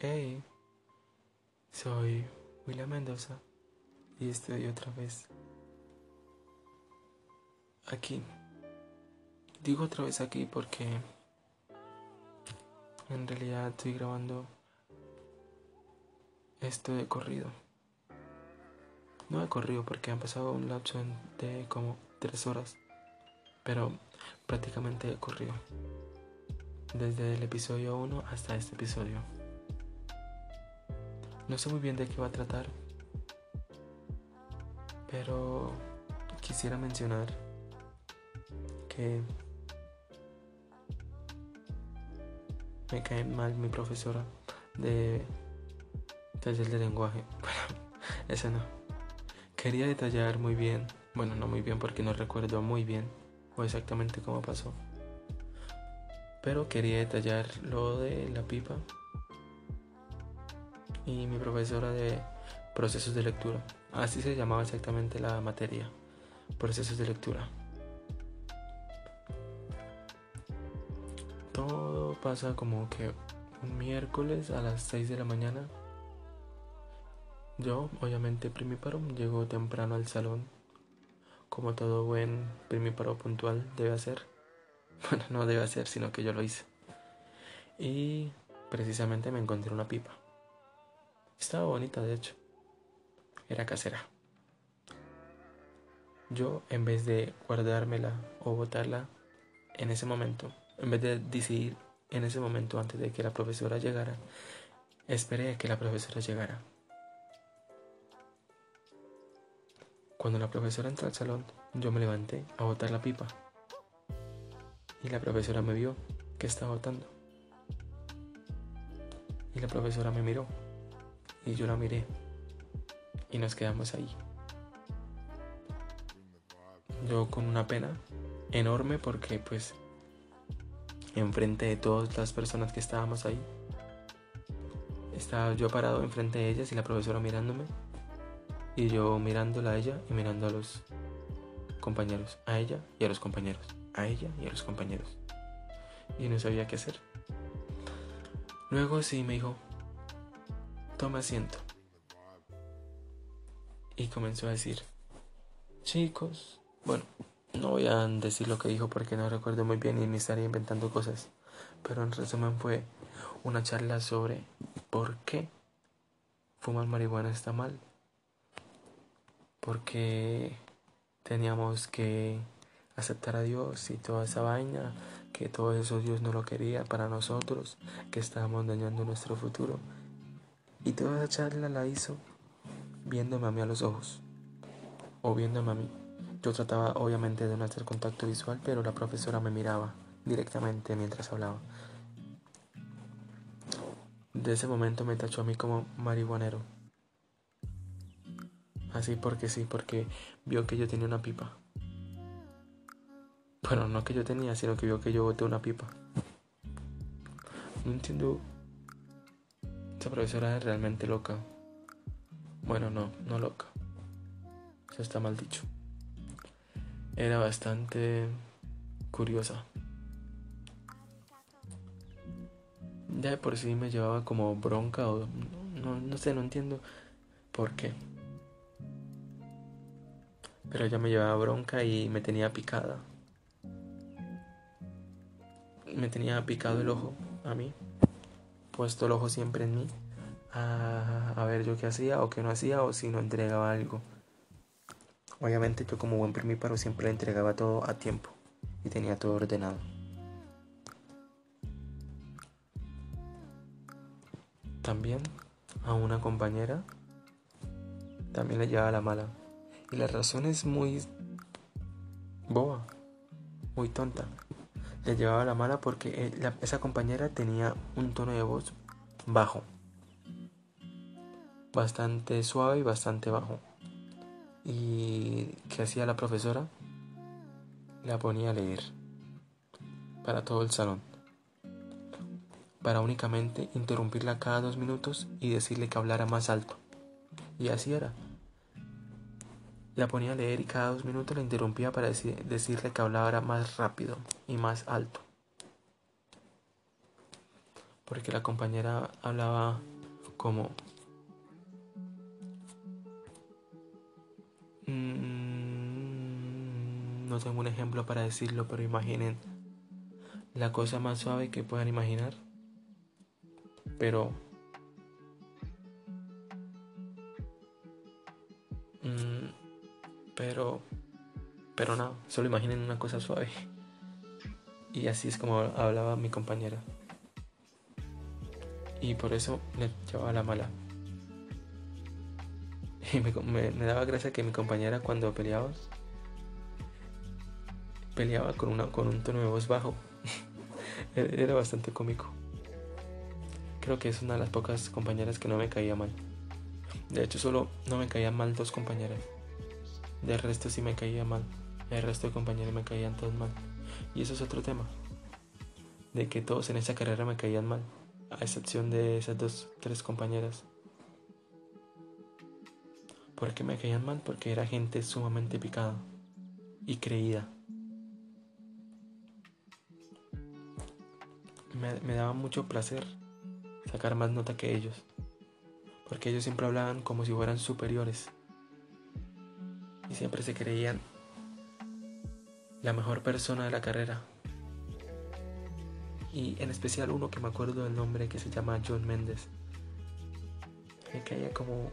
Hey, soy William Mendoza y estoy otra vez aquí. Digo otra vez aquí porque en realidad estoy grabando esto de corrido. No de corrido porque han pasado un lapso de como tres horas, pero prácticamente de corrido. Desde el episodio 1 hasta este episodio. No sé muy bien de qué va a tratar, pero quisiera mencionar que me cae mal mi profesora de taller de lenguaje. Bueno, eso no. Quería detallar muy bien, bueno, no muy bien porque no recuerdo muy bien o exactamente cómo pasó. Pero quería detallar lo de la pipa y mi profesora de procesos de lectura. Así se llamaba exactamente la materia, procesos de lectura. Todo pasa como que un miércoles a las 6 de la mañana. Yo, obviamente primíparo, llego temprano al salón, como todo buen primíparo puntual debe hacer. Bueno, no debe hacer, sino que yo lo hice. Y precisamente me encontré una pipa. Estaba bonita, de hecho. Era casera. Yo, en vez de guardármela o botarla en ese momento, en vez de decidir en ese momento antes de que la profesora llegara, esperé a que la profesora llegara. Cuando la profesora entró al salón, yo me levanté a botar la pipa. Y la profesora me vio que estaba botando. Y la profesora me miró y yo la miré y nos quedamos ahí. Yo con una pena enorme porque pues enfrente de todas las personas que estábamos ahí, estaba yo parado enfrente de ellas y la profesora mirándome y yo mirándola a ella y mirando a los compañeros, a ella y a los compañeros, a ella y a los compañeros. Y no sabía qué hacer. Luego sí me dijo, toma asiento. Y comenzó a decir, chicos, bueno, no voy a decir lo que dijo porque no recuerdo muy bien y me estaría inventando cosas, pero en resumen fue una charla sobre por qué fumar marihuana está mal, porque teníamos que aceptar a Dios y toda esa vaina, que todo eso Dios no lo quería para nosotros, que estábamos dañando nuestro futuro y toda esa charla la hizo viéndome a mí a los ojos. O viéndome a mí. Yo trataba obviamente de no hacer contacto visual, pero la profesora me miraba directamente mientras hablaba. De ese momento me tachó a mí como marihuanero. Así porque sí, porque vio que yo tenía una pipa. Bueno, no que yo tenía, sino que vio que yo boté una pipa. No entiendo esta profesora es realmente loca. Bueno, no, no loca. Eso está mal dicho. Era bastante curiosa. Ya de por sí me llevaba como bronca o no, no sé, no entiendo por qué. Pero ella me llevaba bronca y me tenía picada. Me tenía picado el ojo a mí puesto el ojo siempre en mí a, ver yo qué hacía o qué no hacía o si no entregaba algo. Obviamente yo como buen primíparo siempre le entregaba todo a tiempo y tenía todo ordenado. También a una compañera también le llevaba la mala. Y la razón es muy boba, muy tonta le llevaba la mala porque eh, esa compañera tenía un tono de voz bajo. Bastante suave y bastante bajo. ¿Y qué hacía la profesora? La ponía a leer para todo el salón. Para únicamente interrumpirla cada dos minutos y decirle que hablara más alto. Y así era. La ponía a leer y cada dos minutos la interrumpía para decirle que hablara más rápido y más alto. porque la compañera hablaba como mm, no tengo un ejemplo para decirlo, pero imaginen la cosa más suave que puedan imaginar. Pero pero pero no, solo imaginen una cosa suave. Y así es como hablaba mi compañera. Y por eso le llevaba la mala. Y me, daba gracia que mi compañera cuando peleaba, peleaba con, una, con un tono de voz bajo. Era bastante cómico. Creo que es una de las pocas compañeras que no me caía mal. De hecho, solo no me caían mal dos compañeras. Del resto sí me caía mal. El resto de compañeros me caían todos mal. Y eso es otro tema. De que todos en esa carrera me caían mal. A excepción de esas dos, tres compañeras. ¿Por qué me caían mal? Porque era gente sumamente picada y creída. Me, me, daba mucho placer sacar más nota que ellos, porque ellos siempre hablaban como si fueran superiores y siempre se creían la mejor persona de la carrera. Y en especial uno que me acuerdo del nombre que se llama John Méndez. Me caía como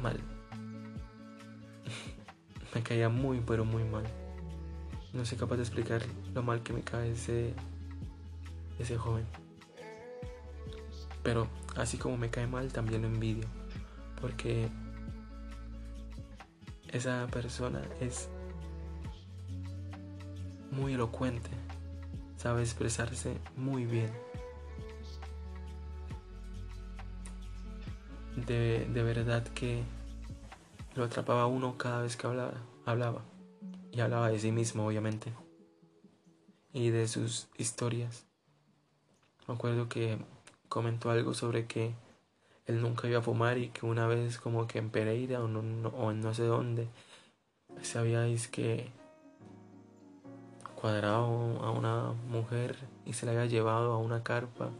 mal. me caía muy pero muy mal. No soy capaz de explicar lo mal que me cae ese ese joven. Pero así como me cae mal, también lo envidio. Porque esa persona es muy elocuente, sabe expresarse muy bien. De, verdad que lo atrapaba uno cada vez que hablaba, hablaba. Y hablaba de sí mismo, obviamente. Y de sus historias. Me acuerdo que comentó algo sobre que él nunca iba a fumar y que una vez como que en Pereira o, no, o en no sé dónde sabíais que cuadrado a una mujer y se la había llevado a una carpa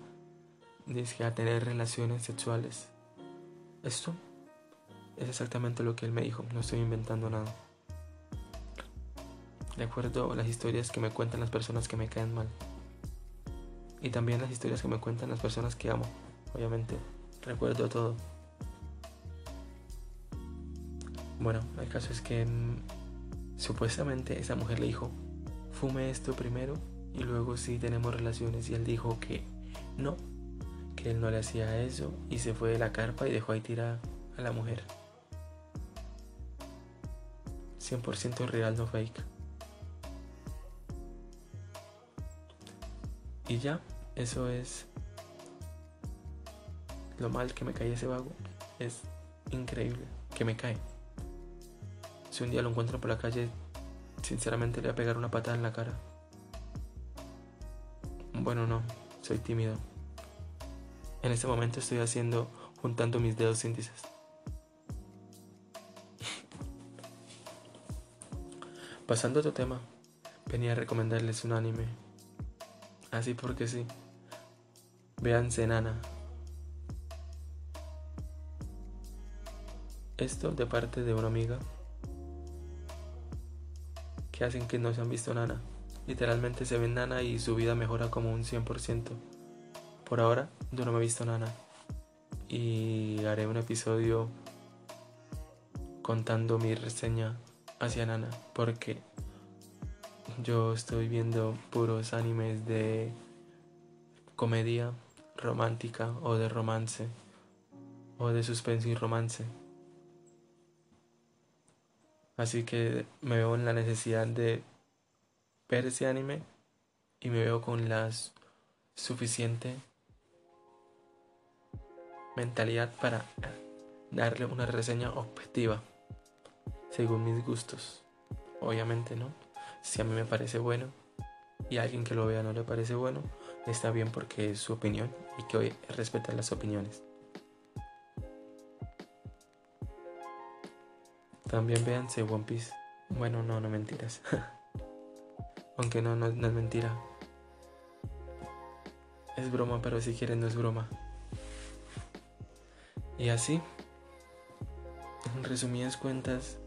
dice a tener relaciones sexuales. Esto es exactamente lo que él me dijo, no estoy inventando nada. De acuerdo a las historias que me cuentan las personas que me caen mal. Y también las historias que me cuentan las personas que amo, obviamente. Recuerdo todo. Bueno, el caso es que mm, supuestamente esa mujer le dijo, fume esto primero y luego sí tenemos relaciones. Y él dijo que no, que él no le hacía eso y se fue de la carpa y dejó ahí tirada a la mujer. 100% real, no fake. Y ya, eso es lo mal que me cae ese vago es increíble que me cae. Si un día lo encuentro por la calle, sinceramente le voy a pegar una patada en la cara. Bueno, no, soy tímido. En este momento estoy haciendo, juntando mis dedos índices. Pasando a otro tema, venía a recomendarles un anime. Así porque sí. Vean Nana. Esto de parte de una amiga que hacen que no se han visto nana. Literalmente se ven nana y su vida mejora como un 100%. Por ahora yo no me he visto nana. Y haré un episodio contando mi reseña hacia nana. Porque yo estoy viendo puros animes de comedia romántica o de romance o de suspense y romance. Así que me veo en la necesidad de ver ese anime y me veo con la suficiente mentalidad para darle una reseña objetiva según mis gustos. Obviamente no. Si a mí me parece bueno y a alguien que lo vea no le parece bueno, está bien porque es su opinión y que hoy respetar las opiniones. También véanse One Piece. Bueno, no, no mentiras. Aunque no, no, es mentira. es broma, pero si quieren no es broma. Y así, en resumidas cuentas,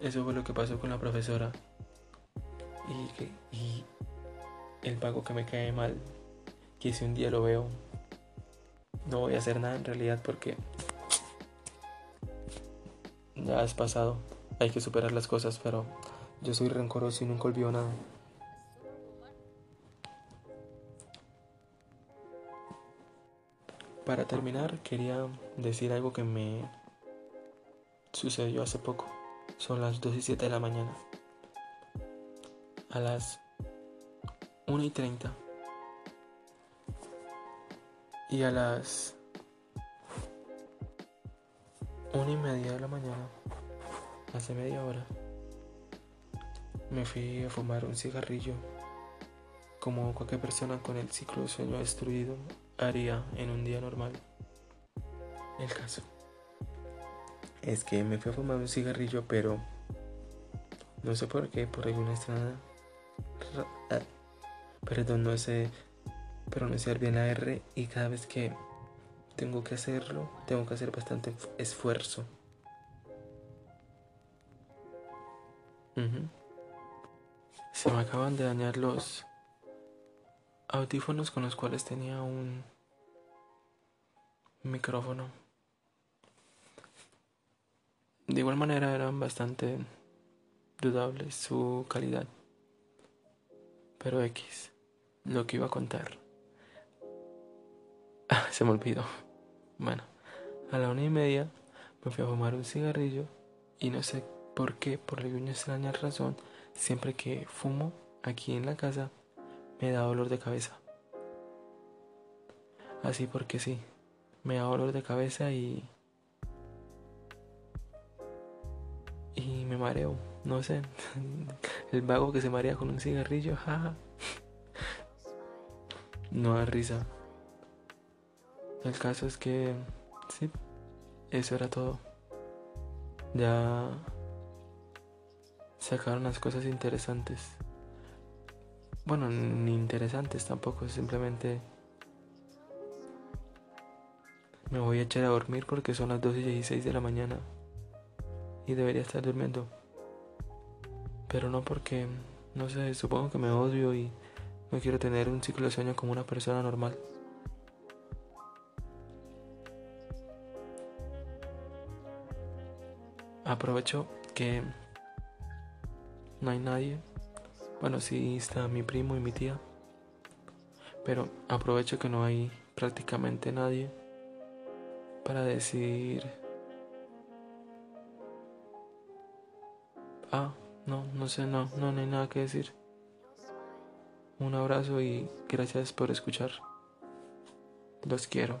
eso fue lo que pasó con la profesora. Y, y el pago que me cae mal, que si un día lo veo, no voy a hacer nada en realidad porque ya es pasado. Hay que superar las cosas, pero yo soy rencoroso y nunca olvido nada. Para terminar, quería decir algo que me sucedió hace poco. Son las 2 y 7 de la mañana. A las 1 y 30. Y a las 1 y media de la mañana, hace media hora, me fui a fumar un cigarrillo como cualquier persona con el ciclo de sueño destruido haría en un día normal. El caso es que me fui a fumar un cigarrillo, pero no sé por qué, por alguna extraña. Ah, perdón, no sé pronunciar bien la R y cada vez que tengo que hacerlo, tengo que hacer bastante esfuerzo. Se me acaban de dañar los audífonos con los cuales tenía un micrófono. De igual manera eran bastante dudables su calidad. Pero X, lo que iba a contar. Se me olvidó. Bueno, a la una y media me fui a fumar un cigarrillo y no sé por qué, por alguna extraña razón, siempre que fumo aquí en la casa me da dolor de cabeza. Así porque sí, me da dolor de cabeza y... Y me mareo, no sé. El vago que se marea con un cigarrillo, jaja. No da risa. El caso es que... Sí, eso era todo. Ya... Sacaron las cosas interesantes. Bueno, ni interesantes tampoco, simplemente me voy a echar a dormir porque son las 2 y 16 de la mañana y debería estar durmiendo. Pero no porque, no sé, supongo que me odio y no quiero tener un ciclo de sueño como una persona normal. Aprovecho que no hay nadie bueno, sí está mi primo y mi tía. Pero aprovecho que no hay prácticamente nadie para decir... Ah, no, no sé, no, no, no hay nada que decir. Un abrazo y gracias por escuchar. Los quiero.